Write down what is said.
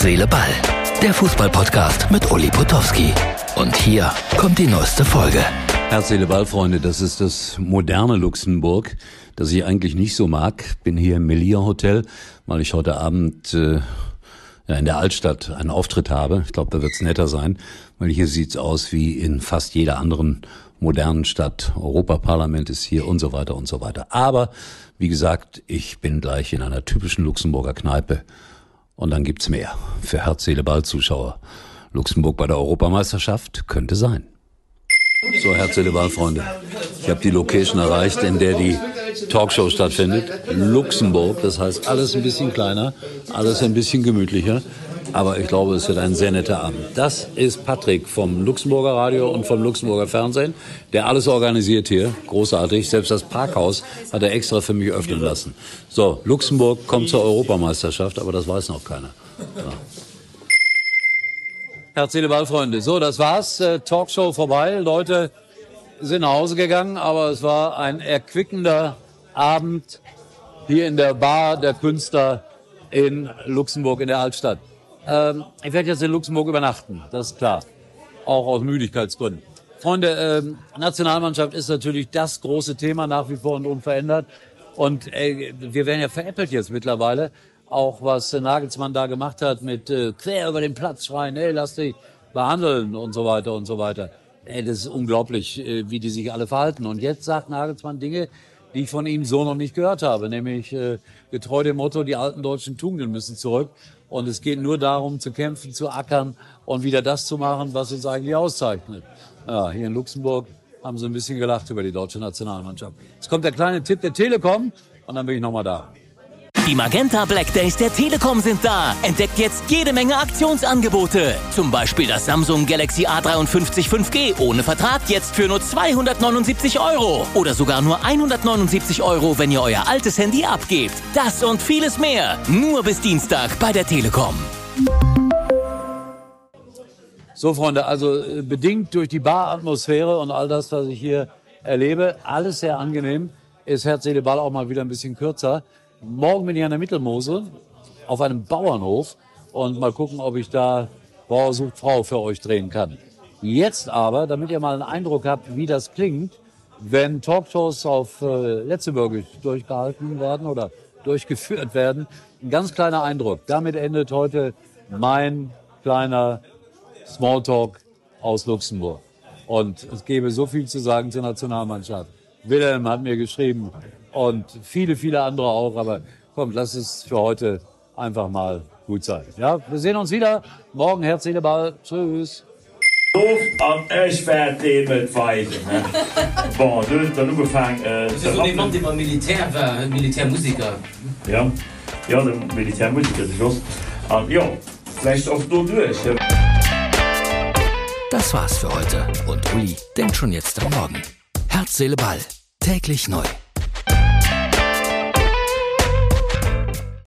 Herz, Seele, Ball. Der Fußballpodcast mit Uli Potowski. Und hier kommt die neueste Folge. Herz, Seele, Ball, Freunde, das ist das moderne Luxemburg, das ich eigentlich nicht so mag. Bin hier im Melia Hotel, weil ich heute Abend äh, ja, in der Altstadt einen Auftritt habe. Ich glaube, da wird's netter sein, weil hier sieht's aus wie in fast jeder anderen modernen Stadt. Europaparlament ist hier und so weiter und so weiter. Aber wie gesagt, ich bin gleich in einer typischen Luxemburger Kneipe und dann gibt's mehr. Für Herz, Seele, Ball Zuschauer. Luxemburg bei der Europameisterschaft könnte sein. So, Herz, Seele, Ball, Freunde. Ich habe die Location erreicht, in der die Talkshow stattfindet. Luxemburg, das heißt alles ein bisschen kleiner, alles ein bisschen gemütlicher. Aber ich glaube, es wird ein sehr netter Abend. Das ist Patrick vom Luxemburger Radio und vom Luxemburger Fernsehen, der alles organisiert hier. Großartig. Selbst das Parkhaus hat er extra für mich öffnen lassen. So, Luxemburg kommt zur Europameisterschaft, aber das weiß noch keiner. Ja. Herzliche Ballfreunde. So, das war's. Äh, Talkshow vorbei. Leute sind nach Hause gegangen, aber es war ein erquickender Abend hier in der Bar der Künstler in Luxemburg in der Altstadt. Ähm, ich werde jetzt in Luxemburg übernachten, das ist klar. Auch aus Müdigkeitsgründen. Freunde, ähm, Nationalmannschaft ist natürlich das große Thema nach wie vor und unverändert. Und äh, wir werden ja veräppelt jetzt mittlerweile. Auch was äh, Nagelsmann da gemacht hat mit äh, quer über den Platz schreien, hey, lass dich behandeln und so weiter und so weiter. Ey, das ist unglaublich, äh, wie die sich alle verhalten. Und jetzt sagt Nagelsmann Dinge, die ich von ihm so noch nicht gehört habe, nämlich äh, getreu dem Motto, die alten deutschen Tugenden müssen zurück. Und es geht nur darum, zu kämpfen, zu ackern und wieder das zu machen, was uns eigentlich auszeichnet. Ja, hier in Luxemburg haben sie ein bisschen gelacht über die deutsche Nationalmannschaft. Jetzt kommt der kleine Tipp der Telekom und dann bin ich nochmal da. Die Magenta Black Days der Telekom sind da. Entdeckt jetzt jede Menge Aktionsangebote. Zum Beispiel das Samsung Galaxy A53 5G ohne Vertrag jetzt für nur 279 Euro. Oder sogar nur 179 Euro, wenn ihr euer altes Handy abgebt. Das und vieles mehr. Nur bis Dienstag bei der Telekom. So, Freunde, also äh, bedingt durch die Baratmosphäre und all das, was ich hier erlebe, alles sehr angenehm, ist Herz, Seele, Ball auch mal wieder ein bisschen kürzer. Morgen bin ich an der Mittelmose auf einem Bauernhof und mal gucken, ob ich da Bauer sucht Frau für euch drehen kann. Jetzt aber, damit ihr mal einen Eindruck habt, wie das klingt, wenn Talkshows auf äh, Letzteburgisch durchgehalten werden oder durchgeführt werden, ein ganz kleiner Eindruck. Damit endet heute mein kleiner Smalltalk aus Luxemburg. Und es gäbe so viel zu sagen zur Nationalmannschaft. Wilhelm hat mir geschrieben, und viele, viele andere auch. Aber komm, lass es für heute einfach mal gut sein. Ja, wir sehen uns wieder. Morgen Herz, Seele, Ball. Tschüss. an Echfährt met feigen Bon dann ugefang immer Militär war Militärmusiker. Ja Ja den Militärmusiker Ja vielleicht auch du durch. Das war's für heute. Und Uli denkt schon jetzt am Morgen. Herz, Seele, Ball. Täglich neu.